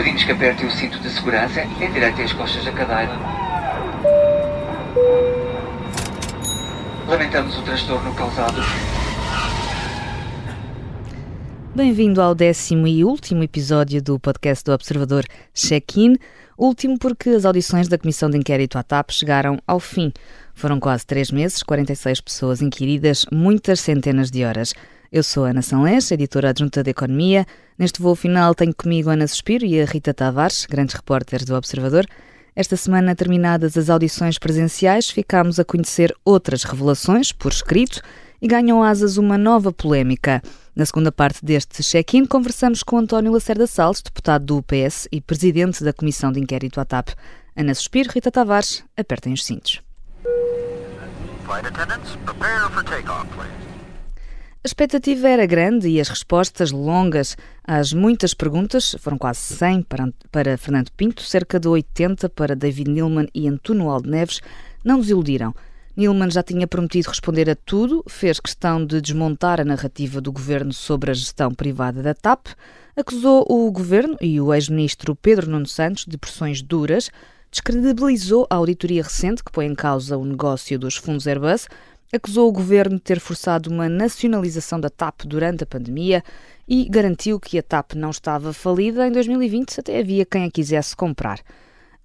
Pedimos que aperte o cinto de segurança e endireite as costas da cadeira. Lamentamos o transtorno causado. Bem-vindo ao décimo e último episódio do podcast do Observador Check-in. Último porque as audições da Comissão de Inquérito à TAP chegaram ao fim. Foram quase três meses, 46 pessoas inquiridas, muitas centenas de horas. Eu sou Ana Sanlés, editora adjunta de Economia. Neste voo final tenho comigo Ana Suspiro e a Rita Tavares, grandes repórteres do Observador. Esta semana, terminadas as audições presenciais, ficámos a conhecer outras revelações, por escrito, e ganham asas uma nova polémica. Na segunda parte deste check-in, conversamos com António Lacerda Salles, deputado do UPS e presidente da Comissão de Inquérito à TAP. Ana Suspiro, Rita Tavares, apertem os cintos. A expectativa era grande e as respostas longas às muitas perguntas, foram quase 100 para, para Fernando Pinto, cerca de 80 para David Nilman e Antuno Aldo Neves, não nos iludiram. Nilman já tinha prometido responder a tudo, fez questão de desmontar a narrativa do governo sobre a gestão privada da TAP, acusou o governo e o ex-ministro Pedro Nuno Santos de pressões duras, descredibilizou a auditoria recente que põe em causa o negócio dos fundos Airbus, acusou o governo de ter forçado uma nacionalização da TAP durante a pandemia e garantiu que a TAP não estava falida em 2020, até havia quem a quisesse comprar.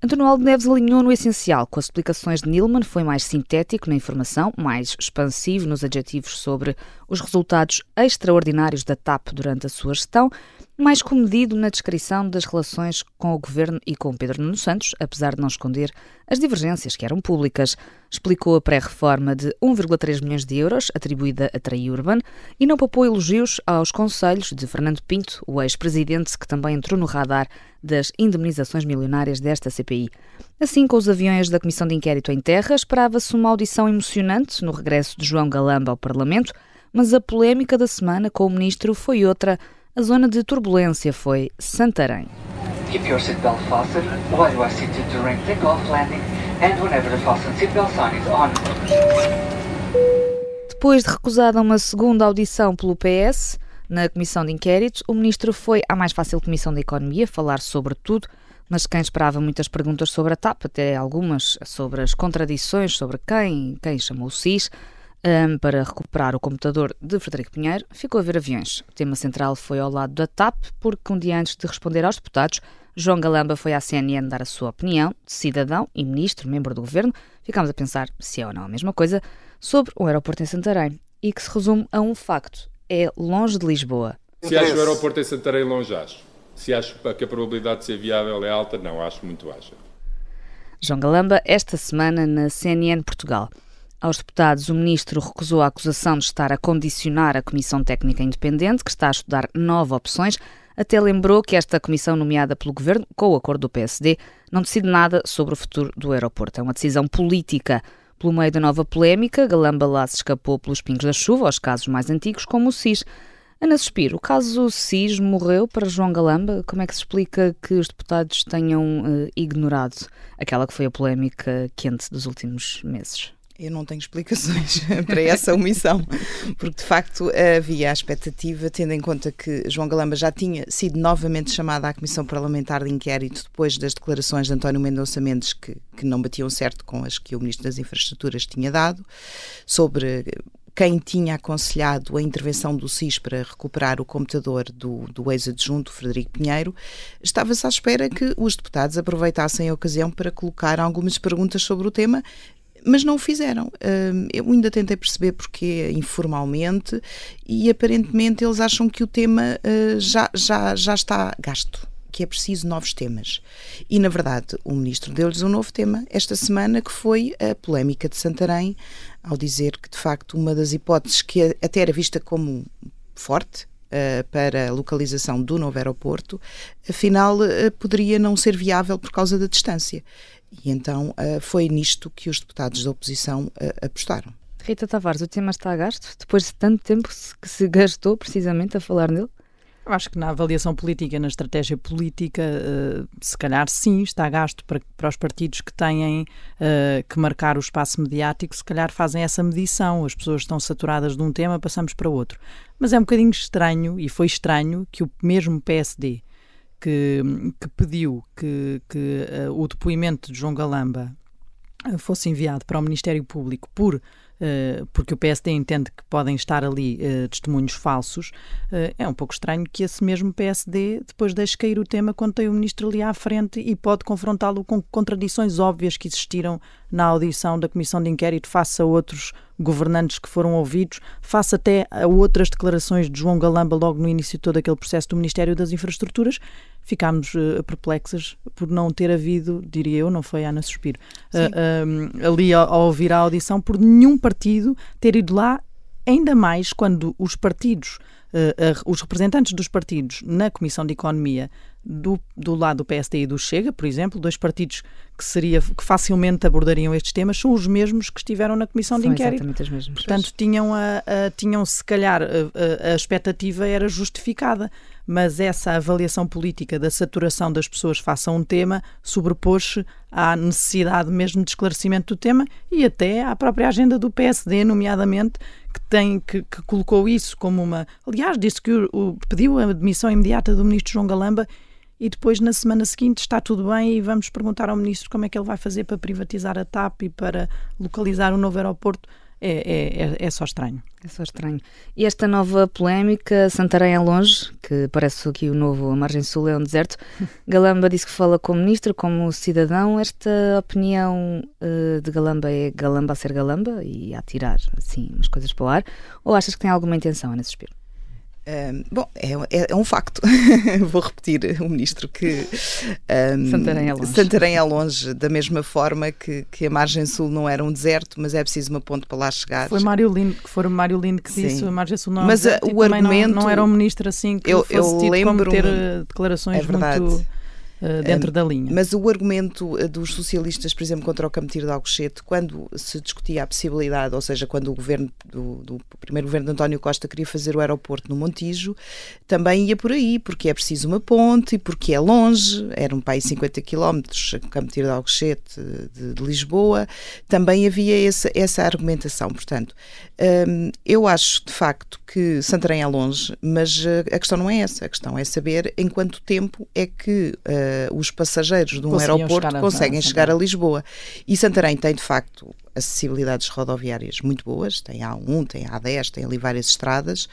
António Aldo Neves alinhou no essencial, com as explicações de Nilman, foi mais sintético na informação, mais expansivo nos adjetivos sobre os resultados extraordinários da TAP durante a sua gestão, mais comedido na descrição das relações com o governo e com Pedro Nuno Santos, apesar de não esconder as divergências que eram públicas. Explicou a pré-reforma de 1,3 milhões de euros atribuída a Traí Urban e não poupou elogios aos conselhos de Fernando Pinto, o ex-presidente que também entrou no radar das indemnizações milionárias desta CPI. Assim, com os aviões da Comissão de Inquérito em terra, esperava-se uma audição emocionante no regresso de João Galamba ao Parlamento, mas a polémica da semana com o ministro foi outra – a zona de turbulência foi Santarém. Keep your seatbelt fastened while you are seated during takeoff, landing and whenever the fasten seatbelt sign is on. Depois de recusada uma segunda audição pelo PS na comissão de inquérito, o ministro foi à mais fácil comissão da economia falar sobre tudo, mas quem esperava muitas perguntas sobre a TAP, até algumas sobre as contradições sobre quem, quem chamou o SIS, um, para recuperar o computador de Frederico Pinheiro, ficou a ver aviões. O tema central foi ao lado da TAP, porque um dia antes de responder aos deputados, João Galamba foi à CNN dar a sua opinião, de cidadão e ministro, membro do governo. Ficámos a pensar se é ou não a mesma coisa, sobre o aeroporto em Santarém, e que se resume a um facto: é longe de Lisboa. Se acho o aeroporto em Santarém longe, acho. Se acho que a probabilidade de ser viável é alta, não, acho muito baixa. João Galamba, esta semana na CNN Portugal. Aos deputados, o ministro recusou a acusação de estar a condicionar a Comissão Técnica Independente, que está a estudar nove opções. Até lembrou que esta comissão, nomeada pelo governo, com o acordo do PSD, não decide nada sobre o futuro do aeroporto. É uma decisão política. Pelo meio da nova polémica, Galamba lá se escapou pelos pingos da chuva aos casos mais antigos, como o SIS. Ana Suspiro, o caso SIS morreu para João Galamba. Como é que se explica que os deputados tenham uh, ignorado aquela que foi a polémica quente dos últimos meses? Eu não tenho explicações para essa omissão, porque de facto havia a expectativa, tendo em conta que João Galamba já tinha sido novamente chamado à Comissão Parlamentar de Inquérito depois das declarações de António Mendonça Mendes, que, que não batiam certo com as que o Ministro das Infraestruturas tinha dado, sobre quem tinha aconselhado a intervenção do SIS para recuperar o computador do, do ex-adjunto Frederico Pinheiro, estava-se à espera que os deputados aproveitassem a ocasião para colocar algumas perguntas sobre o tema mas não o fizeram. Eu ainda tentei perceber porque informalmente e aparentemente eles acham que o tema ah, já, já, já está gasto que é preciso novos temas. E, na verdade, o ministro deu-lhes um novo tema esta semana, que foi a polémica de Santarém, ao dizer que, de facto, uma das hipóteses que até era vista como forte, para a localização do novo aeroporto, afinal uh, poderia não ser viável por causa da distância. E então uh, foi nisto que os deputados da oposição apostaram. Rita Tavares, o tema está a gasto? Depois de tanto tempo que se gastou precisamente a falar nele? Eu acho que na avaliação política, na estratégia política, uh, se calhar sim, está gasto para, para os partidos que têm uh, que marcar o espaço mediático, se calhar fazem essa medição. As pessoas estão saturadas de um tema, passamos para outro. Mas é um bocadinho estranho, e foi estranho, que o mesmo PSD que, que pediu que, que uh, o depoimento de João Galamba fosse enviado para o Ministério Público por porque o PSD entende que podem estar ali uh, testemunhos falsos, uh, é um pouco estranho que esse mesmo PSD depois deixe cair o tema quando tem o ministro ali à frente e pode confrontá-lo com contradições óbvias que existiram na audição da Comissão de Inquérito face a outros governantes que foram ouvidos, face até a outras declarações de João Galamba logo no início de todo aquele processo do Ministério das Infraestruturas, ficámos uh, perplexas por não ter havido, diria eu, não foi Ana Suspiro, uh, uh, ali ao, ao ouvir a audição, por nenhum partido ter ido lá, ainda mais quando os partidos, os representantes dos partidos na Comissão de Economia do, do lado do PSD e do Chega, por exemplo, dois partidos que, seria, que facilmente abordariam estes temas, são os mesmos que estiveram na Comissão são de Inquérito. Exatamente os mesmos. Portanto, tinham, a, a, tinham se calhar, a, a expectativa era justificada mas essa avaliação política da saturação das pessoas face a um tema sobrepôs-se à necessidade mesmo de esclarecimento do tema e até à própria agenda do PSD, nomeadamente, que tem que, que colocou isso como uma. Aliás, disse que o, o, pediu a demissão imediata do ministro João Galamba e depois na semana seguinte está tudo bem e vamos perguntar ao ministro como é que ele vai fazer para privatizar a TAP e para localizar o um novo aeroporto é, é, é, é, só estranho. É só estranho. E esta nova polémica, Santarém é longe, que parece que o novo a margem sul é um deserto. Galamba disse que fala como ministro, como cidadão. Esta opinião uh, de Galamba é Galamba a ser Galamba e a tirar assim umas coisas para o ar? Ou achas que tem alguma intenção, Ana Suspiro? Um, bom, é, é, é, um facto. Vou repetir o ministro que um, Santarém, é longe. Santarém é longe, da mesma forma que, que a margem sul não era um deserto, mas é preciso uma ponte para lá chegar. Foi Mário Lindo, que foi Mário Lindo que Sim. disse a margem sul não é um mas deserto, o argumento não, não, era um ministro assim que eu, fosse eu lembro ter eh, declarações é verdade. muito dentro da linha. Mas o argumento eh, dos socialistas, por exemplo, contra o Cametir de Alcochete, quando se discutia a possibilidade, ou seja, quando o governo do, do primeiro governo de António Costa queria fazer o aeroporto no Montijo, também ia por aí, porque é preciso uma ponte, porque é longe, era um país 50 quilómetros, Cametir de Alcochete de, de, Lisboa, também havia essa, essa argumentação. Portanto, hum, eu acho de facto que Santarém é longe, mas eh, a questão não é essa, a questão é saber em quanto tempo é que uh, uh, os passageiros de um aeroporto chegar conseguem a, chegar a Lisboa. E Santarém tem, de facto, acessibilidades rodoviárias muito boas, tem A1, tem A10, tem ali várias estradas,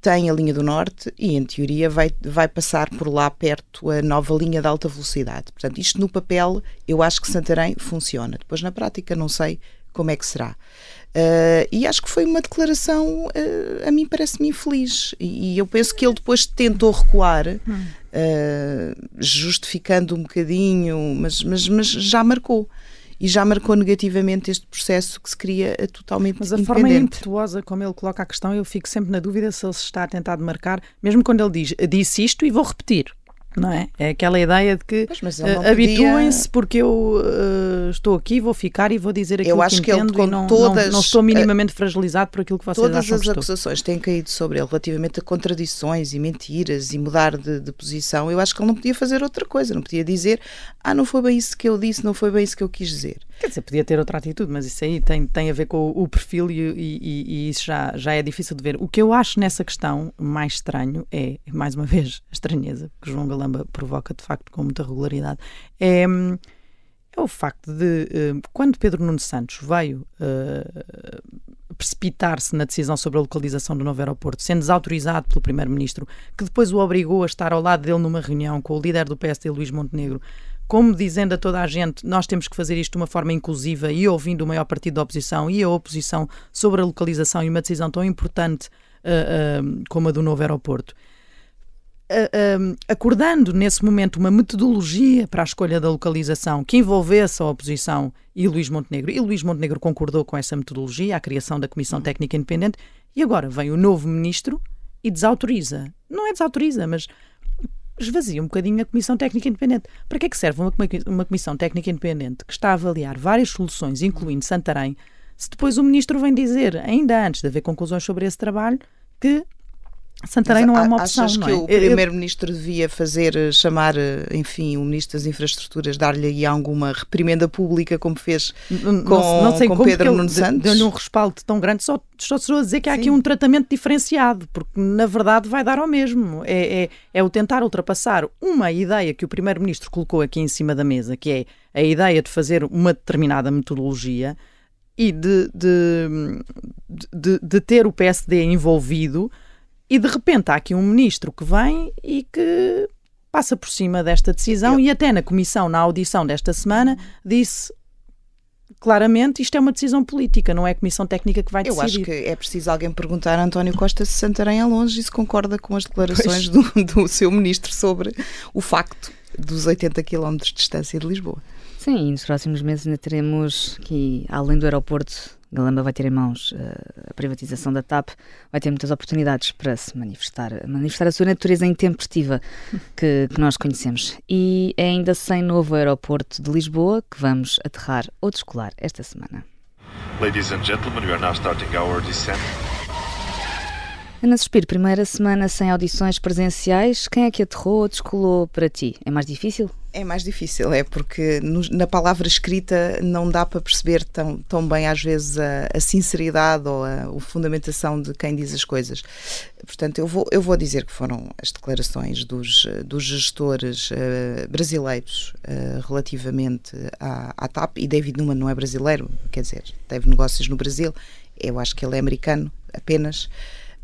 tem a linha do Norte e, em teoria, vai, vai passar por lá perto a nova linha de alta velocidade. Portanto, isto no papel, eu acho que Santarém funciona. Depois, na prática, não sei como é que será. Uh, e acho que foi uma declaração, uh, a mim parece-me infeliz. E, e, eu penso que ele depois tentou recuar, uh, justificando um bocadinho, mas, mas, mas já marcou. E já marcou negativamente este processo que se cria totalmente Mas a forma impetuosa como ele coloca a questão, eu fico sempre na dúvida se ele se está a tentar marcar, mesmo quando ele diz, disse isto e vou repetir não é? É aquela ideia de que uh, habituem-se porque eu uh, estou aqui, vou ficar e vou dizer aquilo eu acho que, que entendo ele, e não, todas, não, não, estou minimamente uh, fragilizado por aquilo que vocês todas acham Todas as acusações têm caído sobre ele relativamente a contradições e mentiras e mudar de, de, posição. Eu acho que ele não podia fazer outra coisa, não podia dizer ah, não foi bem isso que eu disse, não foi bem isso que eu quis dizer. Quer dizer, podia ter outra atitude, mas isso aí tem, tem a ver com o, o perfil e, e, e, isso já, já é difícil de ver. O que eu acho nessa questão mais estranho é, mais uma vez, a estranheza que João Galamba provoca de facto com muita regularidade, é, é o facto de, eh, quando Pedro Nuno Santos veio uh, precipitar-se na decisão sobre a localização do novo aeroporto, sendo desautorizado pelo Primeiro-Ministro, que depois o obrigou a estar ao lado dele numa reunião com o líder do PSD, Luís Montenegro, como dizendo a toda a gente, nós temos que fazer isto de uma forma inclusiva e ouvindo o maior partido da oposição e a oposição sobre a localização e uma decisão tão importante uh, uh, como a do novo aeroporto. Acordando nesse momento uma metodologia para a escolha da localização que envolvesse a oposição e Luís Montenegro. E Luís Montenegro concordou com essa metodologia, a criação da Comissão Técnica Independente, e agora vem o novo ministro e desautoriza. Não é desautoriza, mas esvazia um bocadinho a Comissão Técnica Independente. Para que é que serve uma, uma Comissão Técnica Independente que está a avaliar várias soluções, incluindo Santarém, se depois o Ministro vem dizer, ainda antes de haver conclusões sobre esse trabalho, que Santarém não é uma opção. Achas que é? o Primeiro-Ministro devia fazer, eh, chamar, eh, enfim, o Ministro das Infraestruturas, dar-lhe aí alguma reprimenda pública, como fez com, não, não sei com Pedro Nuno Santos? Deu-lhe um respaldo tão grande, só, só estou a dizer que há Sim. aqui um tratamento diferenciado, porque na verdade vai dar ao mesmo. É, é, é o tentar ultrapassar uma ideia que o Primeiro-Ministro colocou aqui em cima da mesa, que é a ideia de fazer uma determinada metodologia e de, de, de, de ter o PSD envolvido e de repente há aqui um ministro que vem e que passa por cima desta decisão Eu- e até na comissão, na audição desta semana, disse claramente isto é uma decisão política, não é a comissão técnica que vai Eu decidir. acho que é preciso alguém perguntar a António Costa se Santarém é longe e se concorda com as declarações do, do seu ministro sobre o facto dos 80 km de distância de Lisboa. Sim, e nos próximos meses ainda teremos aqui, além do aeroporto, Galamba vai ter em mãos eh, a privatização da TAP, vai ter muitas oportunidades para se manifestar, manifestar a sua natureza intempestiva que, que nós conhecemos. E é ainda sem novo aeroporto de Lisboa que vamos aterrar ou descolar esta semana. Ladies and gentlemen, we are now starting our descent. Ana Suspiro, primeira semana sem audições presenciais, quem é que aterrou ou descolou para ti? É mais difícil? É mais difícil, é porque na palavra escrita não dá para perceber tão, tão bem, às vezes, a, a sinceridade ou a, a fundamentação de quem diz as coisas. Portanto, eu vou, eu vou dizer que foram as declarações dos, dos gestores eh, brasileiros eh, relativamente à, à TAP, e David Newman não é brasileiro, quer dizer, teve negócios no Brasil, eu acho que ele é americano apenas.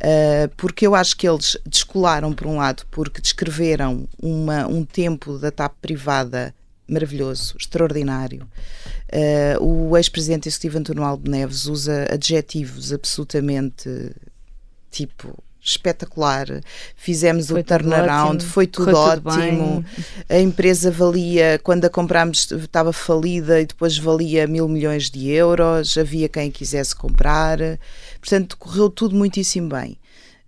Uh, porque eu acho que eles descolaram, por um lado, porque descreveram uma, um tempo da TAP privada maravilhoso, extraordinário. Uh, o ex-presidente executivo António Aldo Neves usa adjetivos absolutamente tipo espetacular. Fizemos Foi o tudo turnaround, foi tudo tudo ótimo. bem. A empresa valia, quando a comprámos, estava falida e depois valia mil milhões de euros. Havia quem quisesse comprar. Portanto, correu tudo muitíssimo bem.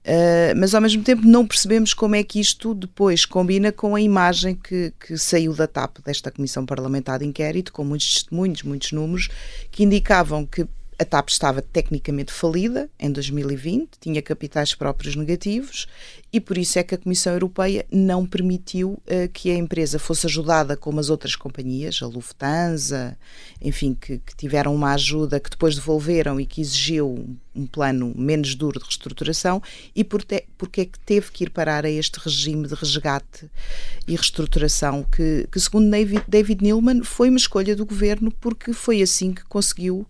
Uh, mas ao mesmo tempo não percebemos como é que isto depois combina com a imagem que, que saiu da TAP, desta Comissão Parlamentar de Inquérito, com muitos testemunhos, muitos números, que indicavam que a TAP estava tecnicamente falida em 2020, tinha capitais próprios negativos e por isso é que a Comissão Europeia não permitiu uh, que a empresa fosse ajudada como as outras companhias, a Lufthansa, enfim, que, que tiveram uma ajuda que depois devolveram e que exigiu um, plano menos duro de reestruturação e por te, porque é que teve que ir parar a este regime de resgate e reestruturação que, que segundo David, David Neilman, foi uma escolha do governo porque foi assim que conseguiu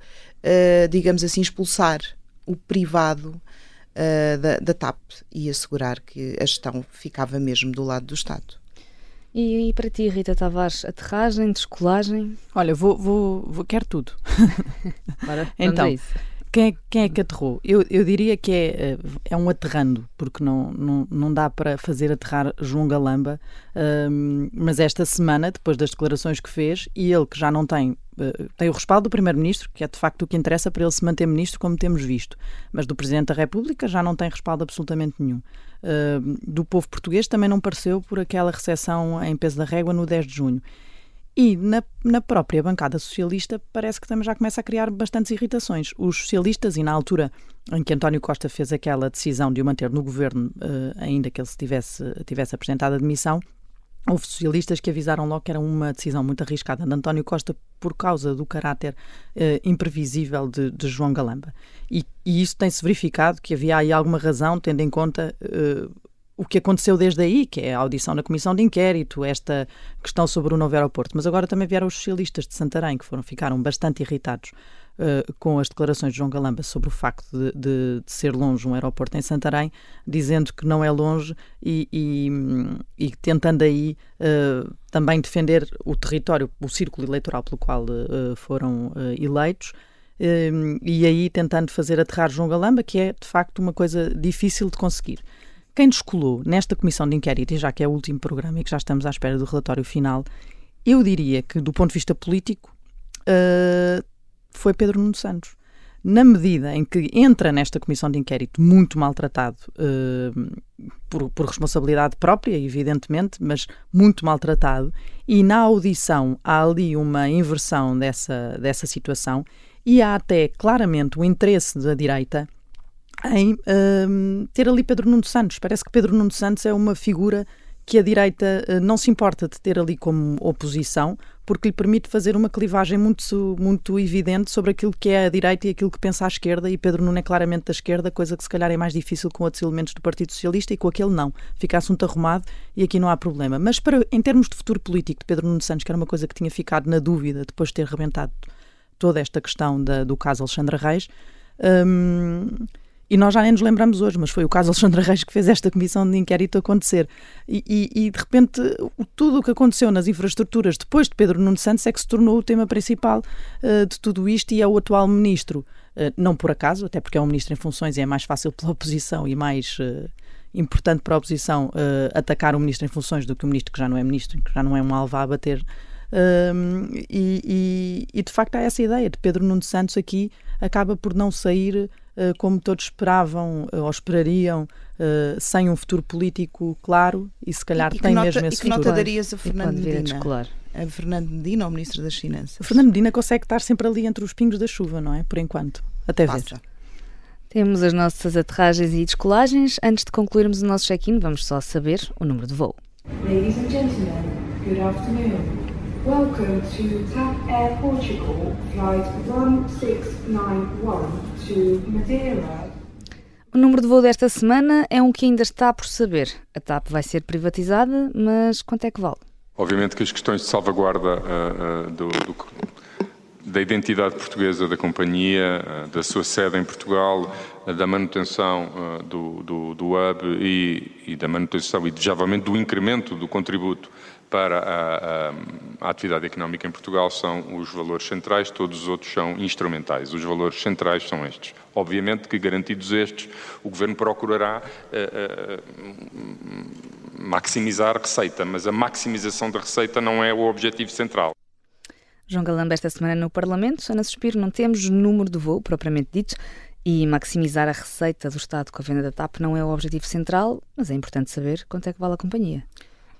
Uh, digamos assim, expulsar o privado uh, da, da, TAP e assegurar que a gestão ficava mesmo do lado do Estado. E, e para ti, Rita Tavares, aterragem, descolagem? Olha, vou, vou, vou quero tudo. Bora, então, isso. Quem é, quem é que aterrou? Eu, eu diria que é, é um aterrando, porque não, não, não dá para fazer aterrar João Galamba, um, mas esta semana, depois das declarações que fez, e ele que já não tem, uh, tem o respaldo do Primeiro-Ministro, que é de facto o que interessa para ele se manter Ministro, como temos visto, mas do Presidente da República já não tem respaldo absolutamente nenhum. Uh, do povo português também não pareceu por aquela recepção em peso da régua no 10 de junho. E na, na, própria bancada socialista parece que também já começa a criar bastantes irritações. Os socialistas, e na altura em que António Costa fez aquela decisão de o manter no governo, uh, ainda que ele se tivesse, tivesse apresentado a demissão, houve socialistas que avisaram logo que era uma decisão muito arriscada de António Costa por causa do caráter uh, imprevisível de, de, João Galamba. E, e isso tem-se verificado que havia aí alguma razão, tendo em conta. Uh, o que aconteceu desde aí, que é a audição na comissão de inquérito, esta questão sobre o novo aeroporto. Mas agora também vieram os socialistas de Santarém, que foram, ficaram bastante irritados uh, com as declarações de João Galamba sobre o facto de, de, de, ser longe um aeroporto em Santarém, dizendo que não é longe e, e, e tentando aí uh, também defender o território, o círculo eleitoral pelo qual uh, foram eleitos. e aí tentando fazer aterrar João Galamba, que é de facto uma coisa difícil de conseguir. Quem descolou nesta comissão de inquérito, e já que é o último programa e que já estamos à espera do relatório final, eu diria que, do ponto de vista político, uh, foi Pedro Nuno Santos. Na medida em que entra nesta comissão de inquérito muito maltratado, uh, por, por, responsabilidade própria, evidentemente, mas muito maltratado, e na audição há ali uma inversão dessa, dessa situação, e há até claramente o interesse da direita em um, ter ali Pedro Nuno Santos. Parece que Pedro Nuno Santos é uma figura que a direita uh, não se importa de ter ali como oposição, porque lhe permite fazer uma clivagem muito, muito evidente sobre aquilo que é a direita e aquilo que pensa a esquerda, e Pedro Nuno é claramente da esquerda, coisa que se calhar é mais difícil com outros elementos do Partido Socialista e com aquele não. Fica assunto arrumado e aqui não há problema. Mas para, em termos de futuro político de Pedro Nuno Santos, que era uma coisa que tinha ficado na dúvida depois de ter rebentado toda esta questão da, do caso Alexandra Reis, hum, e nós já nem nos lembramos hoje, mas foi o caso Alexandre Reis que fez esta comissão de inquérito acontecer. E, e, e, de repente, tudo o que aconteceu nas infraestruturas depois de Pedro Nuno Santos é que se tornou o tema principal uh, de tudo isto e é o atual ministro. Uh, não por acaso, até porque é um ministro em funções e é mais fácil pela oposição e mais. Uh, importante para a oposição atacar o ministro em funções do que o ministro que já não é ministro, que já não é um alvo a bater e, e, e, de facto há essa ideia de Pedro Nuno Santos aqui acaba por não sair como todos esperavam uh, ou esperariam, uh, sem um futuro político claro e se calhar e tem nota, mesmo esse e que futuro. nota darias a Fernando Medina? A Fernando Medina, o Ministro das Finanças? A Fernando Medina consegue estar sempre ali entre os pingos da chuva, não é? Por enquanto. Até ver. Temos as nossas aterragens e descolagens. Antes de concluirmos o nosso check-in, vamos só saber o número de voo. Ladies and gentlemen, good afternoon. Welcome to TAP Air Portugal, flight 1691 to Madeira. O número de voo desta semana é um que ainda está por saber. A TAP vai ser privatizada, mas quanto é que vale? Obviamente que as questões de salvaguarda uh, uh, do, do, da identidade portuguesa da companhia, uh, da sua sede em Portugal, da manutenção do, do, do, hub e, e da manutenção e, desejavelmente, do incremento do contributo para a, a, a, atividade económica em Portugal são os valores centrais, todos os outros são instrumentais. Os valores centrais são estes. Obviamente que, garantidos estes, o Governo procurará uh, uh, maximizar a receita, mas a maximização da receita não é o objetivo central. João Galamba, esta semana no Parlamento, Ana Suspiro, não temos número de voo propriamente dito e maximizar a receita do Estado com a venda da TAP não é o objetivo central, mas é importante saber quanto é que vale a companhia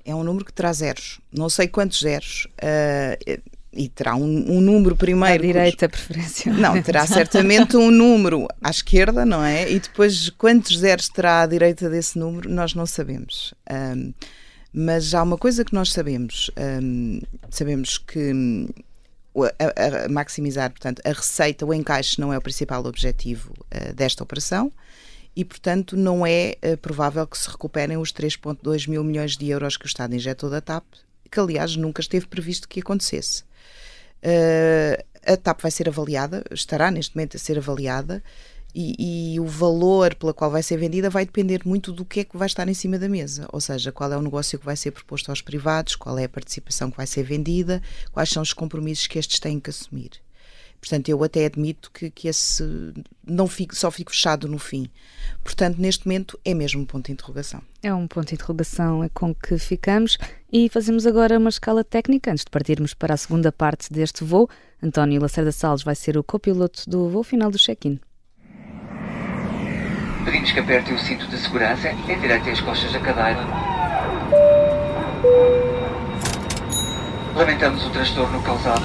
é um número que terá zeros. Não sei quantos zeros. Uh, e terá um, um, número primeiro. À direita, cujo... preferência. Não, terá certamente um número à esquerda, não é? E depois quantos zeros terá à direita desse número, nós não sabemos. Um, mas há uma coisa que nós sabemos. Um, sabemos que a, a, maximizar, portanto, a receita, o encaixe não é o principal objetivo uh, desta operação e, portanto, não é uh, provável que se recuperem os 3,2 mil milhões de euros que o Estado injetou da TAP, que, aliás, nunca esteve previsto que acontecesse. Uh, a TAP vai ser avaliada, estará neste momento a ser avaliada, e, e, o valor pela qual vai ser vendida vai depender muito do que é que vai estar em cima da mesa, ou seja, qual é o negócio que vai ser proposto aos privados, qual é a participação que vai ser vendida, quais são os compromissos que estes têm que assumir. Portanto, eu até admito que, que esse não fique, só fique fechado no fim. Portanto, neste momento é mesmo um ponto de interrogação. É um ponto de interrogação é com que ficamos e fazemos agora uma escala técnica antes de partirmos para a segunda parte deste voo. António Lacerda Salles vai ser o copiloto do voo final do check-in. Pedimos que aperte o cinto de segurança, endireite as costas da cadeira. Lamentamos o transtorno causado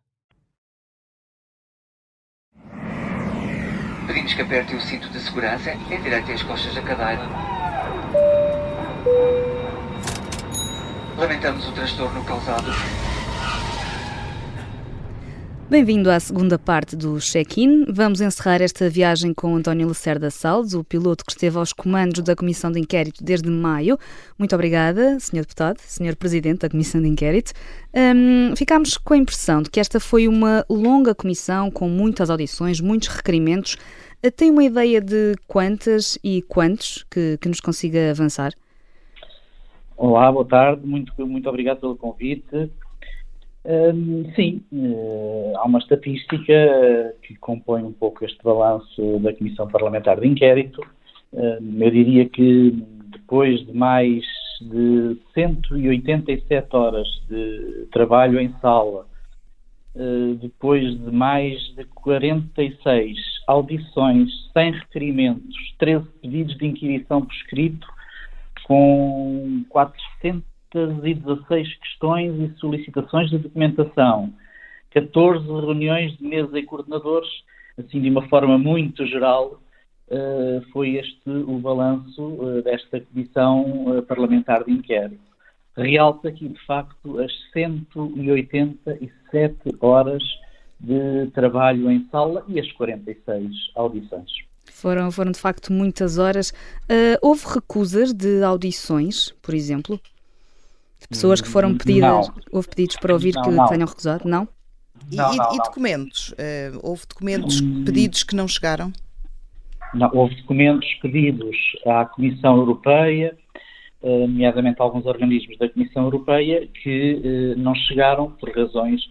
Pedimos que aperte o cinto de segurança, endireite as costas da cadeira. Lamentamos o transtorno causado. Bem-vindo à segunda parte do check-in. Vamos encerrar esta viagem com António Lacerda Salles, o piloto que esteve aos comandos da Comissão de Inquérito desde maio. Muito obrigada, Sr. Deputado, Sr. Presidente da Comissão de Inquérito. Um, ficámos com a impressão de que esta foi uma longa comissão com muitas audições, muitos requerimentos. Tem uma ideia de quantas e quantos que, que nos consiga avançar? Olá, boa tarde, muito, muito obrigado pelo convite. Um, sim, uh, há uma estatística que compõe um pouco este balanço da Comissão Parlamentar de Inquérito. Uh, eu diria que depois de mais de 187 horas de trabalho em sala, depois de mais de 46 audições sem referimentos, 13 pedidos de inquirição por escrito, com 400 216 questões e solicitações de documentação, 14 reuniões de mesa e coordenadores, assim de uma forma muito geral, uh, foi este o balanço uh, desta comissão uh, parlamentar de inquérito. Realça aqui, de facto, as 187 horas de trabalho em sala e as 46 audições. Foram, foram de facto muitas horas. houve recusas de audições, por exemplo? De pessoas que foram pedidas, não. houve pedidos para ouvir não, que não. tenham recusado, não? E, e, e documentos? Uh, houve documentos hum. pedidos que não chegaram? Não, houve documentos pedidos à Comissão Europeia, uh, nomeadamente alguns organismos da Comissão Europeia, que uh, não chegaram por razões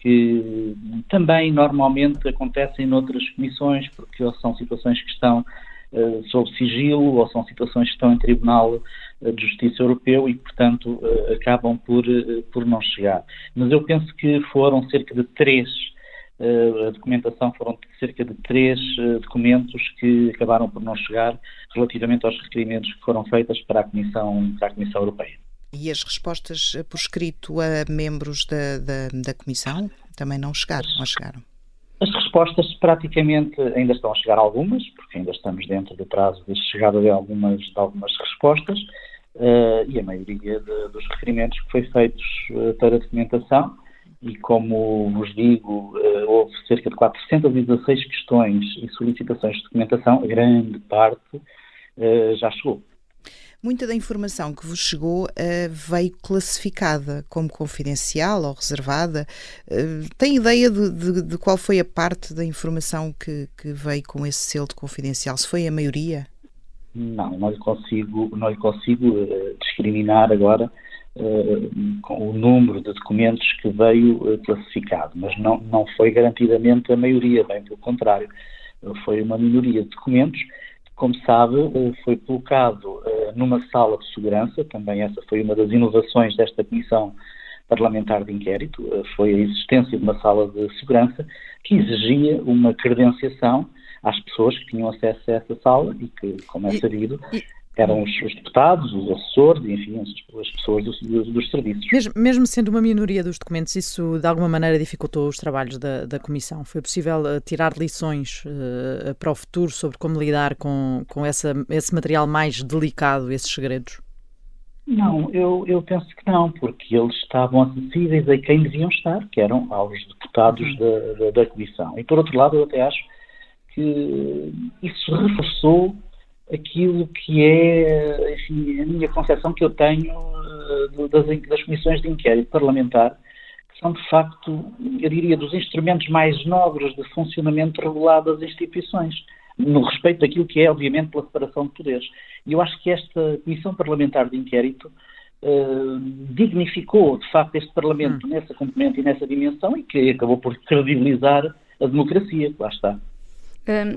que também normalmente acontecem noutras comissões, porque são situações que estão uh, sob sigilo ou são situações que estão em tribunal de Justiça Europeu e, portanto, eh, acabam por, eh, por não chegar. Mas eu penso que foram cerca de três, eh, a documentação foram cerca de três documentos que acabaram por não chegar relativamente aos requerimentos que foram feitos para a Comissão, para a Comissão Europeia. E as respostas por escrito a membros da, da, da Comissão também não chegaram ou chegaram? As respostas praticamente ainda estão a chegar algumas, porque ainda estamos dentro do prazo de chegada de algumas, de algumas respostas, uh, e a maioria de, dos requerimentos que foi feitos uh, para documentação, e como vos digo, uh, houve cerca de 416 questões e solicitações de documentação, a grande parte já chegou. Muita da informação que vos chegou uh, veio classificada como confidencial ou reservada. Uh, tem ideia de, de, de, qual foi a parte da informação que, que, veio com esse selo de confidencial? Se foi a maioria? Não, não lhe consigo, não lhe consigo uh, discriminar agora com o número de documentos que veio classificado, mas não, não foi garantidamente a maioria, bem pelo contrário. Foi uma minoria de documentos como sabe, eh, foi colocado eh, numa sala de segurança, também essa foi uma das inovações desta comissão parlamentar de inquérito, eh, foi a existência de uma sala de segurança que exigia uma credenciação às pessoas que tinham acesso a essa sala e que, como é sabido, eram os, os, deputados, os assessores, enfim, as, pessoas dos, dos, serviços. Mesmo, sendo uma minoria dos documentos, isso de alguma maneira dificultou os trabalhos da, da Comissão? Foi possível uh, tirar lições uh, para o futuro sobre como lidar com, com essa, esse material mais delicado, esses segredos? Não, eu, eu penso que não, porque eles estavam acessíveis a quem deviam estar, que eram aos deputados uhum. da, da, da Comissão. E por outro lado, eu até acho que isso reforçou aquilo que é enfim, a minha concepção que eu tenho uh, das, das, comissões de inquérito parlamentar, que são de facto, eu diria, dos instrumentos mais nobres de funcionamento regulado das instituições, no respeito daquilo que é, obviamente, pela separação de poderes. E eu acho que esta comissão parlamentar de inquérito uh, dignificou, de facto, este Parlamento hum. nessa componente e nessa dimensão e que acabou por credibilizar a democracia, lá está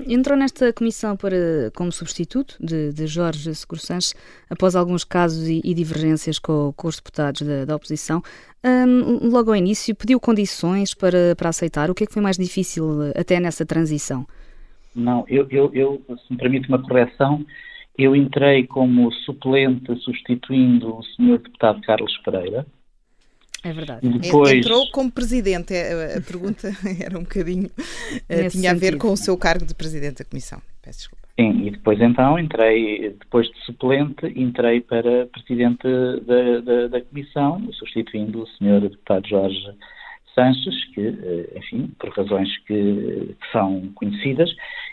entrou nesta comissão para, como substituto de, de Jorge Seguro Sanches, após alguns casos e, e divergências com, com, os deputados da, da oposição. Um, logo ao início, pediu condições para, para aceitar. O que é que foi mais difícil eh, até nessa transição? Não, eu, eu, eu se me permite uma correção, eu entrei como suplente substituindo o senhor deputado Carlos Pereira, é verdade. Depois... Entrou como presidente. É, a pergunta era um bocadinho. Eh, tinha a ver com o seu cargo de presidente da comissão. Peço desculpa. Sim, e depois então entrei, depois de suplente, entrei para presidente da, da, da comissão, substituindo o senhor deputado Jorge Sanches, que, eh, enfim, por razões que, que são conhecidas,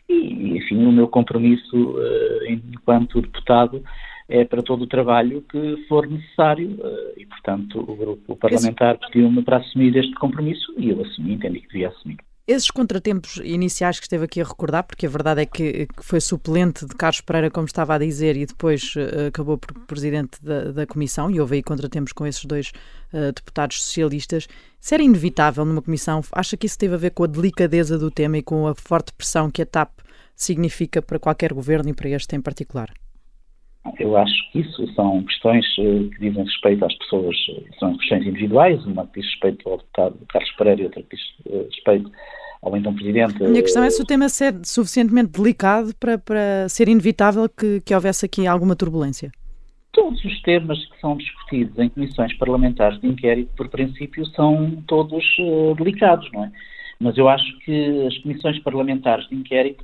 e, enfim, o meu compromisso eh, enquanto deputado é para todo o trabalho que for necessário eh, e, portanto, o grupo parlamentar pediu-me para assumir este compromisso e eu assumi, entendi que devia assumir. Esses contratempos iniciais que esteve aqui a recordar, porque a verdade é que foi suplente de Carlos Pereira, como estava a dizer, e depois uh, acabou por presidente da, da, comissão, e houve aí contratempos com esses dois uh, deputados socialistas. Se era inevitável numa comissão, acha que isso teve a ver com a delicadeza do tema e com a forte pressão que a TAP significa para qualquer governo e para este em particular? Eu acho que isso são questões eh, que dizem respeito às pessoas, são questões individuais, uma que diz respeito ao deputado Carlos Pereira e outra que diz respeito ao então Presidente. A minha questão é se o tema é suficientemente delicado para, para ser inevitável que, que houvesse aqui alguma turbulência. Todos os temas que são discutidos em comissões parlamentares de inquérito, por princípio, são todos delicados, não é? Mas eu acho que as comissões parlamentares de inquérito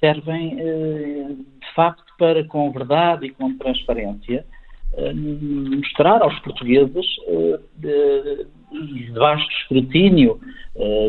servem, uh, de facto, para, com verdade e com transparência, uh, mostrar aos portugueses, de, de vasto escrutínio,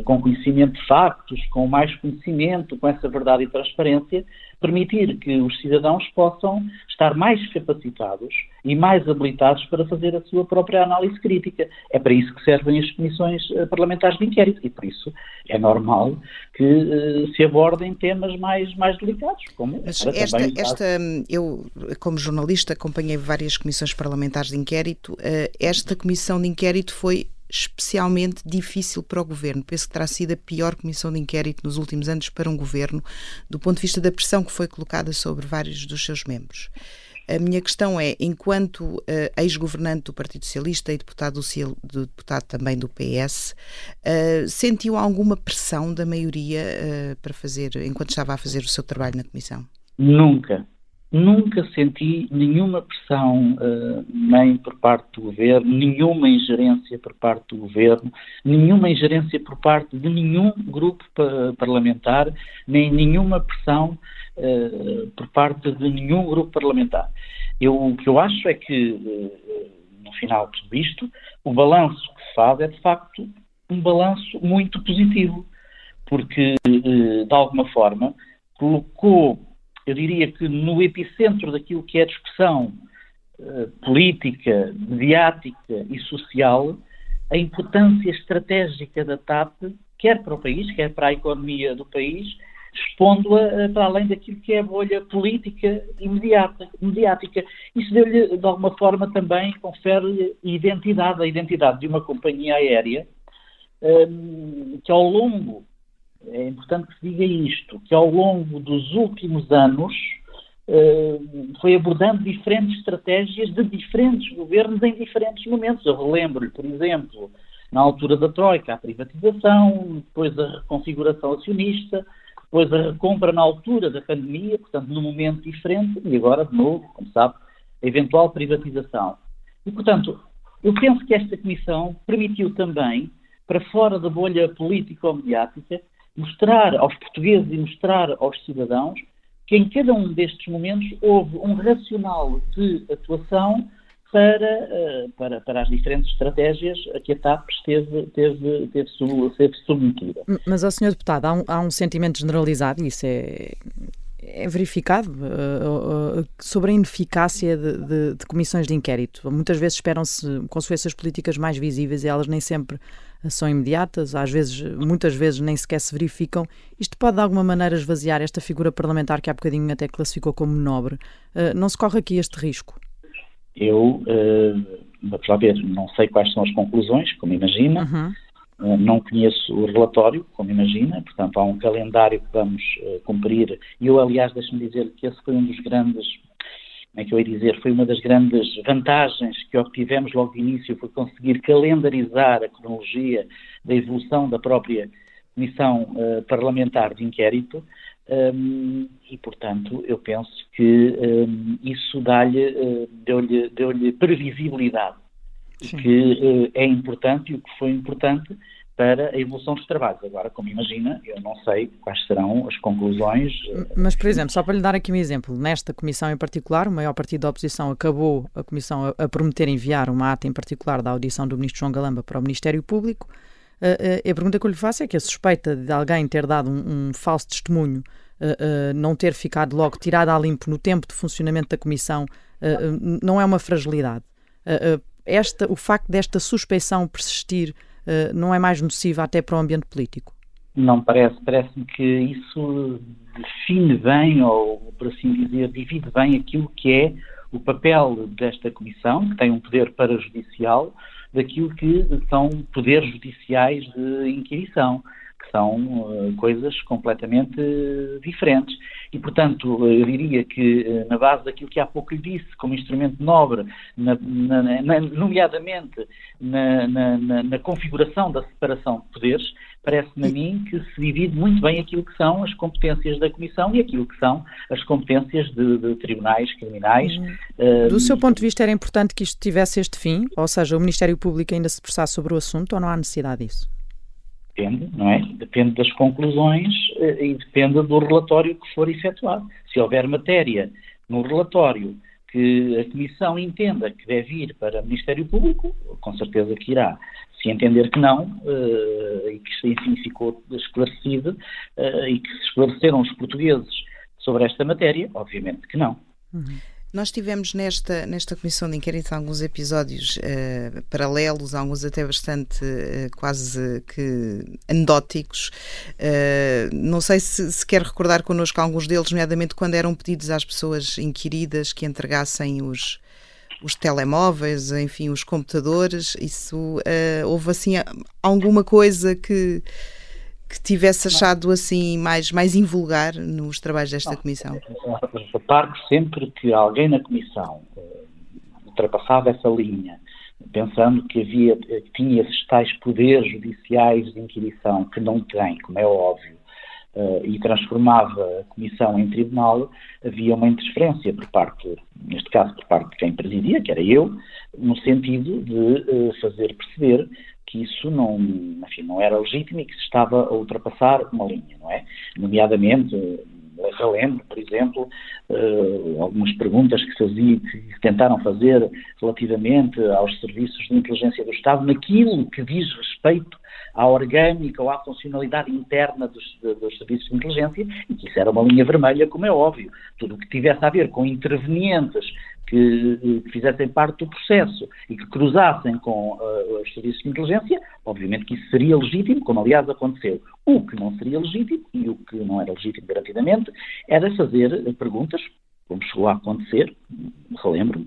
com conhecimento de factos, com mais conhecimento, com essa verdade e transparência, permitir que os cidadãos possam estar mais capacitados e mais habilitados para fazer a sua própria análise crítica. É para isso que servem as comissões uh, parlamentares de inquérito e por isso é normal que uh, se abordem temas mais, mais delicados. Como esta, esta, eu, como jornalista, acompanhei várias comissões parlamentares de inquérito. esta comissão de inquérito foi especialmente difícil para o governo. Penso que terá sido a pior comissão de inquérito nos últimos anos para um governo, do ponto de vista da pressão que foi colocada sobre vários dos seus membros. A minha questão é, enquanto uh, ex-governante do Partido Socialista e deputado, do, deputado também do PS, uh, eh, sentiu alguma pressão da maioria uh, para fazer, enquanto estava a fazer o seu trabalho na Comissão? Nunca. Nunca senti nenhuma pressão, nem por parte do governo, nenhuma ingerência por parte do governo, nenhuma ingerência por parte de nenhum grupo parlamentar, nem nenhuma pressão uh, por parte de nenhum grupo parlamentar. Eu, o que eu acho é que, uh, no final de tudo isto, o balanço que se faz é, de facto, um balanço muito positivo, porque, de alguma forma, colocou eu diria que no epicentro daquilo que é a discussão política, mediática e social, a importância estratégica da TAP, quer para o país, quer para a economia do país, expondo-a uh, para além daquilo que é a bolha política e mediática. Isso deu-lhe, de alguma forma, também confere identidade, a identidade de uma companhia aérea um, eh, que ao longo é importante que se diga isto, que ao longo dos últimos anos eh, foi abordando diferentes estratégias de diferentes governos em diferentes momentos. Eu relembro-lhe, por exemplo, na altura da Troika, a privatização, depois a reconfiguração acionista, depois a recompra na altura da pandemia, portanto, num momento diferente, e agora, de novo, como sabe, a eventual privatização. E, portanto, eu penso que esta comissão permitiu também, para fora da bolha político-mediática, mostrar aos portugueses e mostrar aos cidadãos que em cada um destes momentos houve um racional de atuação para, eh, para, para as diferentes estratégias a que a TAP esteve, teve, teve, teve submetida. Mas, ao Sr. Deputado, há um, há um sentimento generalizado, e isso é, é verificado uh, uh, sobre a ineficácia de, de, de, comissões de inquérito. Muitas vezes esperam-se consequências políticas mais visíveis e elas nem sempre são imediatas, às vezes, muitas vezes nem sequer se verificam. Isto pode de alguma maneira esvaziar esta figura parlamentar que há bocadinho até classificou como nobre. Não se corre aqui este risco? Eu, vamos lá ver, não sei quais são as conclusões, como imagina. Uhum eh, não conheço o relatório, como imagina, portanto há um calendário que vamos uh, cumprir. E eu, aliás, deixe-me dizer que esse foi um dos grandes, como é que eu ia dizer, foi uma das grandes vantagens que obtivemos logo de início, foi conseguir calendarizar a cronologia da evolução da própria Comissão Parlamentar de Inquérito. Um, e, portanto, eu penso que um, isso dá-lhe, uh, deu-lhe, deu-lhe previsibilidade Sim. que uh, é importante e o que foi importante para a evolução dos trabalhos. Agora, como imagina, eu não sei quais serão as conclusões. Eh, Mas, por exemplo, só para lhe dar aqui um exemplo, nesta comissão em particular, o maior partido da oposição acabou a comissão a, a prometer enviar uma ata em particular da audição do ministro João Galamba para o Ministério Público. Uh, uh, a pergunta que eu lhe faço é que a suspeita de alguém ter dado um, um falso testemunho, uh, não ter ficado logo tirada a limpo no tempo de funcionamento da comissão, não é uma fragilidade esta, o facto desta suspeição persistir não é mais nociva até para o ambiente político? não parece. Parece-me que isso define bem, ou por assim dizer, divide bem aquilo que é o papel desta comissão, que tem um poder parajudicial, daquilo que são poderes judiciais de inquirição que são uh, coisas completamente diferentes. E, portanto, eu diria que, uh, na base daquilo que há pouco lhe disse, como instrumento nobre, na, na, na, nomeadamente na, configuração da separação de poderes, parece-me a mim que se divide muito bem aquilo que são as competências da Comissão e aquilo que são as competências de, de tribunais criminais. Hum. Do seu ponto de vista, era importante que isto tivesse este fim? Ou seja, o Ministério Público ainda se debruçasse sobre o assunto ou não há necessidade disso? Depende, não é? Depende das conclusões eh, e depende do relatório que for efetuado. Se houver matéria no relatório que a Comissão entenda que deve ir para o Ministério Público, com certeza que irá. Se entender que não, uh, e que enfim ficou esclarecido, uh, e que se esclareceram os portugueses sobre esta matéria, obviamente que não. Uhum. Nós tivemos nesta, nesta comissão de inquérito alguns episódios uh, paralelos, alguns até bastante uh, quase que anedóticos. Uh, não sei se, se, quer recordar connosco alguns deles, nomeadamente quando eram pedidos às pessoas inquiridas que entregassem os, os telemóveis, enfim, os computadores. Isso houve assim alguma coisa que que tivesse achado assim mais, mais invulgar nos trabalhos desta comissão? Repare sempre que alguém na comissão uh, ultrapassava essa linha, pensando que havia, tinha esses tais poderes judiciais de inquirição que não tem, como é óbvio, uh, e transformava a comissão em tribunal, havia uma interferência por parte, neste caso por parte de quem presidia, que era eu, no sentido de uh, fazer perceber que isso não, enfim, não era legítimo e que se estava a ultrapassar uma linha, não é? Nomeadamente, relembro, por exemplo, uh, algumas perguntas que, fazia, que tentaram fazer relativamente aos serviços de inteligência do Estado naquilo que diz respeito à orgânica ou à funcionalidade interna dos, dos, serviços de inteligência, e que isso era uma linha vermelha, como é óbvio. Tudo o que tivesse a ver com intervenientes que, fizessem parte do processo e que cruzassem com uh, os serviços de inteligência, obviamente que isso seria legítimo, como aliás aconteceu. O que não seria legítimo, e o que não era legítimo garantidamente, era fazer perguntas, como chegou a acontecer, relembro,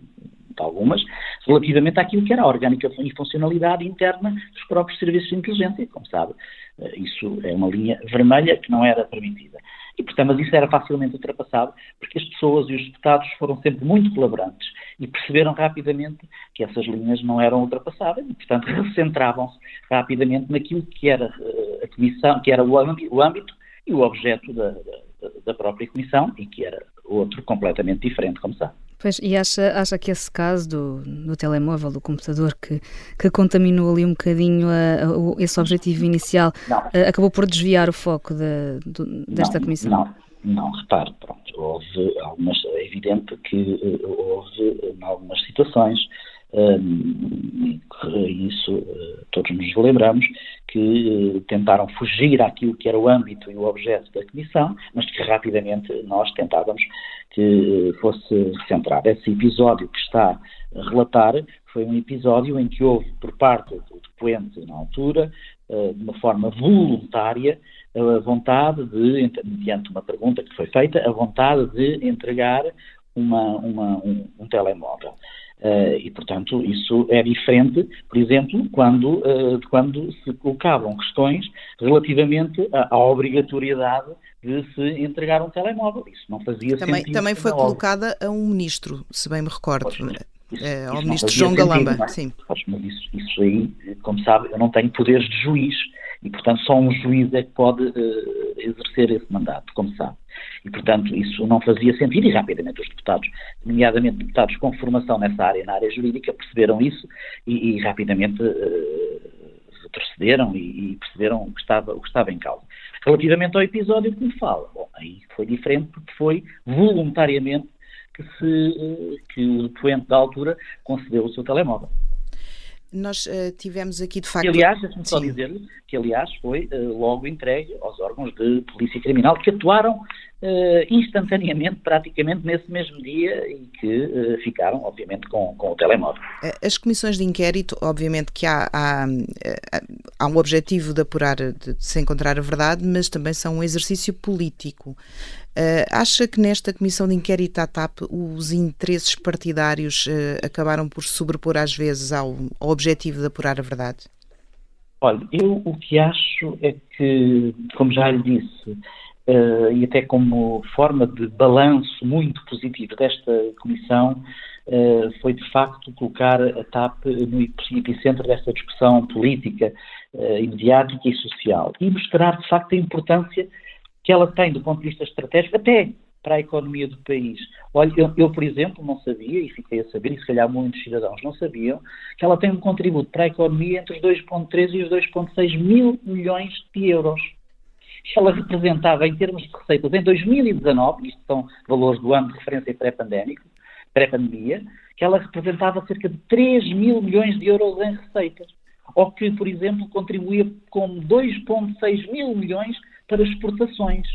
de algumas, relativamente àquilo que era a orgânica e funcionalidade interna dos próprios serviços de inteligência. Como sabe, eh, isso é uma linha vermelha que não era permitida. E, portanto, mas isso era facilmente ultrapassado, porque as pessoas e os deputados foram sempre muito colaborantes e perceberam rapidamente que essas linhas não eram ultrapassáveis e, portanto, recentravam-se rapidamente naquilo que era eh, a comissão, que era o âmbito e o objeto da, da, da própria comissão e que era outro completamente diferente, como sabe. Pois, e acha, acha que esse caso do, do telemóvel, do computador, que, que contaminou ali um bocadinho a, a, esse objetivo inicial, a, acabou por desviar o foco de, de, desta não, comissão? Não, não, repare, pronto, houve algumas, é evidente que eh, houve, em algumas situações, isso uh, todos nos lembramos, que uh, tentaram fugir àquilo que era o âmbito e o objeto da Comissão, mas que rapidamente nós tentávamos que uh, fosse centrado. Esse episódio que está a relatar foi um episódio em que houve, por parte do depoente na altura, de uma forma voluntária, a vontade de, mediante uma pergunta que foi feita, a vontade de entregar uma, uma, um, um telemóvel. Uh, e, portanto, isso é diferente, por exemplo, quando, uh, quando se colocavam questões relativamente à, à, obrigatoriedade de se entregar um telemóvel. Isso não fazia também, sentido. Também foi colocada a um ministro, se bem me recordo. Isso, é, ao ministro João Galamba. É? Sim. Mas isso, isso aí, como sabe, eu não tenho poderes de juiz e, portanto, só um juiz é que pode uh, exercer esse mandato, como sabe. E, portanto, isso não fazia sentido e rapidamente os deputados, nomeadamente deputados com formação nessa área, na área jurídica, perceberam isso e, e rapidamente uh, retrocederam e, e, perceberam o que, estava, o que estava em causa. Relativamente ao episódio que me fala, bom, aí foi diferente porque foi voluntariamente que, se, que o depoente da altura concedeu o seu telemóvel. Nós uh, tivemos aqui de facto. E, aliás, deixe-me só dizer-lhe que, aliás, foi uh, logo entregue aos órgãos de polícia criminal que atuaram uh, instantaneamente, praticamente nesse mesmo dia, e que uh, ficaram, obviamente, com, com o telemóvel. As comissões de inquérito, obviamente que há, há, há um objetivo de apurar, de, de se encontrar a verdade, mas também são um exercício político. Uh, acha que nesta comissão de inquérito à TAP os interesses partidários uh, acabaram por sobrepor às vezes ao, ao, objetivo de apurar a verdade? Olha, eu o que acho é que, como já lhe disse, uh, e até como forma de balanço muito positivo desta comissão, foi de facto colocar a TAP no epicentro desta discussão política, e mediática e social e mostrar de facto a importância que ela tem do ponto de vista estratégico, até para a economia do país. Olha, eu, eu, por exemplo, não sabia, e fiquei a saber, e se calhar muitos cidadãos não sabiam, que ela tem um contributo para a economia entre os 2,3 e os 2,6 mil milhões de euros. Ela representava, em termos de receitas, em 2019, isto são valores do ano de referência pré-pandémico, pré-pandemia, que ela representava cerca de 3 mil milhões de euros em receitas. Ou que, por exemplo, contribuía com 2,6 mil milhões para exportações,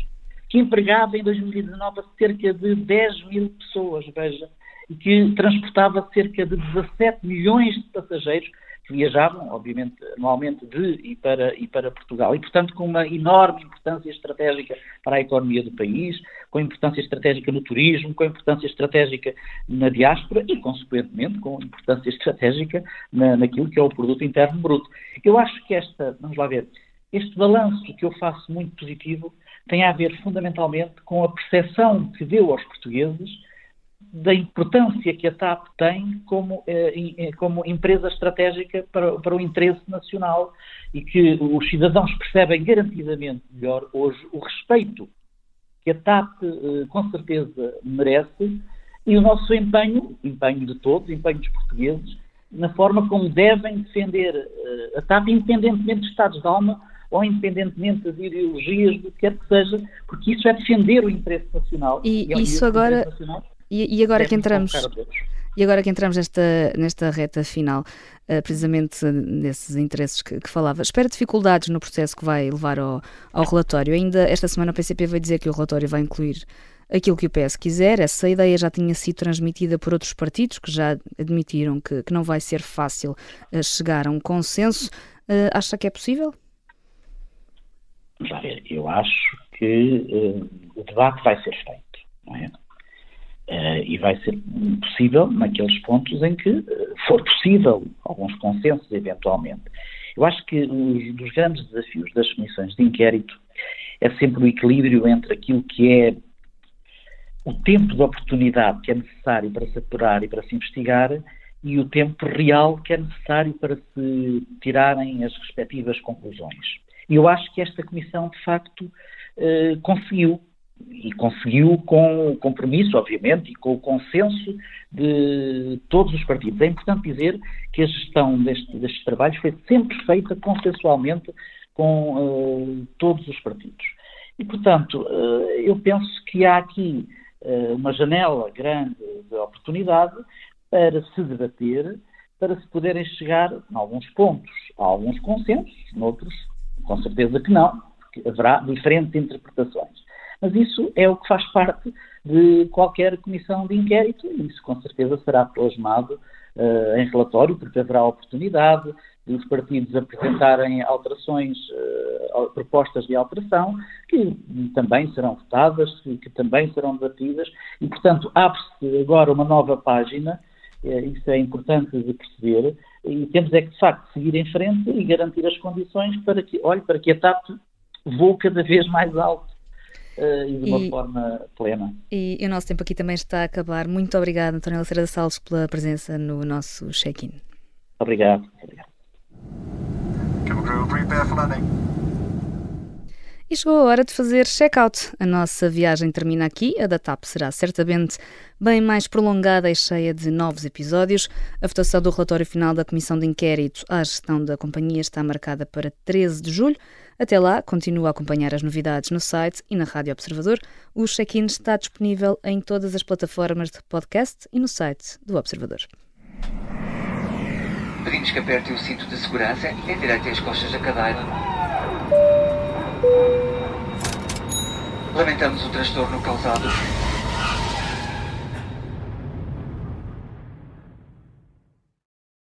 que empregava em 2019 cerca de 10 mil pessoas, veja, e que transportava cerca de 17 milhões de passageiros que viajavam, obviamente, anualmente de e para, e para Portugal. E, portanto, com uma enorme importância estratégica para a economia do país, com importância estratégica no turismo, com importância estratégica na diáspora e, consequentemente, com importância estratégica na, naquilo que é o produto interno bruto. Eu acho que esta, vamos lá ver, este balanço que eu faço muito positivo tem a ver fundamentalmente com a percepção que deu aos portugueses da importância que a TAP tem como, eh, eh, como empresa estratégica para, para, o interesse nacional e que os cidadãos percebem garantidamente melhor hoje o respeito que a TAP eh, com certeza merece e o nosso empenho, empenho de todos, empenho dos portugueses, na forma como devem defender a TAP, independentemente de estados de alma ou independentemente das ideologias, do que quer que seja, porque isso é defender o interesse nacional. E, e isso agora. Nacional, e, e, agora que entramos. E agora que entramos nesta, nesta reta final, uh, precisamente nesses interesses que, que, falava, espera dificuldades no processo que vai levar ao, ao relatório. Ainda esta semana o PCP vai dizer que o relatório vai incluir aquilo que o PS quiser. Essa ideia já tinha sido transmitida por outros partidos que já admitiram que, que não vai ser fácil uh, chegar a um consenso. Uh, acha que é possível? Vamos lá ver, eu acho que uh, o debate vai ser feito, não é? Uh, e vai ser possível naqueles pontos em que uh, for possível alguns consensos, eventualmente. Eu acho que um dos grandes desafios das comissões de inquérito é sempre o equilíbrio entre aquilo que é o tempo de oportunidade que é necessário para se apurar e para se investigar e o tempo real que é necessário para se tirarem as respectivas conclusões. E eu acho que esta Comissão, de facto, eh, conseguiu. E conseguiu com o compromisso, obviamente, e com o consenso de todos os partidos. É importante dizer que a gestão deste, destes trabalhos foi sempre feita consensualmente com uh, todos os partidos. E, portanto, uh, eu penso que há aqui uh, uma janela grande de oportunidade para se debater, para se poderem chegar, em alguns pontos, a alguns consensos, noutros com certeza que não, porque haverá diferentes interpretações. Mas isso é o que faz parte de qualquer comissão de inquérito e isso com certeza será plasmado uh, em relatório, porque haverá oportunidade de os partidos apresentarem alterações, uh, propostas de alteração, que também serão votadas, que, também serão debatidas, e, portanto, abre-se agora uma nova página, uh, isso é importante de perceber, e temos é que, de facto, seguir em frente e garantir as condições para que, olhe, para que a TAP voe cada vez mais alto e de uma e, forma plena. E, e, o nosso tempo aqui também está a acabar. Muito obrigado, António Lacerda Salles, pela presença no nosso check-in. Obrigado. obrigado. E chegou a hora de fazer check-out. A nossa viagem termina aqui. A da TAP será certamente bem mais prolongada e cheia de novos episódios. A votação do relatório final da Comissão de Inquérito à gestão da companhia está marcada para 13 de julho. Até lá, continua a acompanhar as novidades no site e na Rádio Observador. O check-in está disponível em todas as plataformas de podcast e no site do Observador. Pedimos que aperte o cinto de segurança e endireite as costas da cadeira. Lamentamos o transtorno causado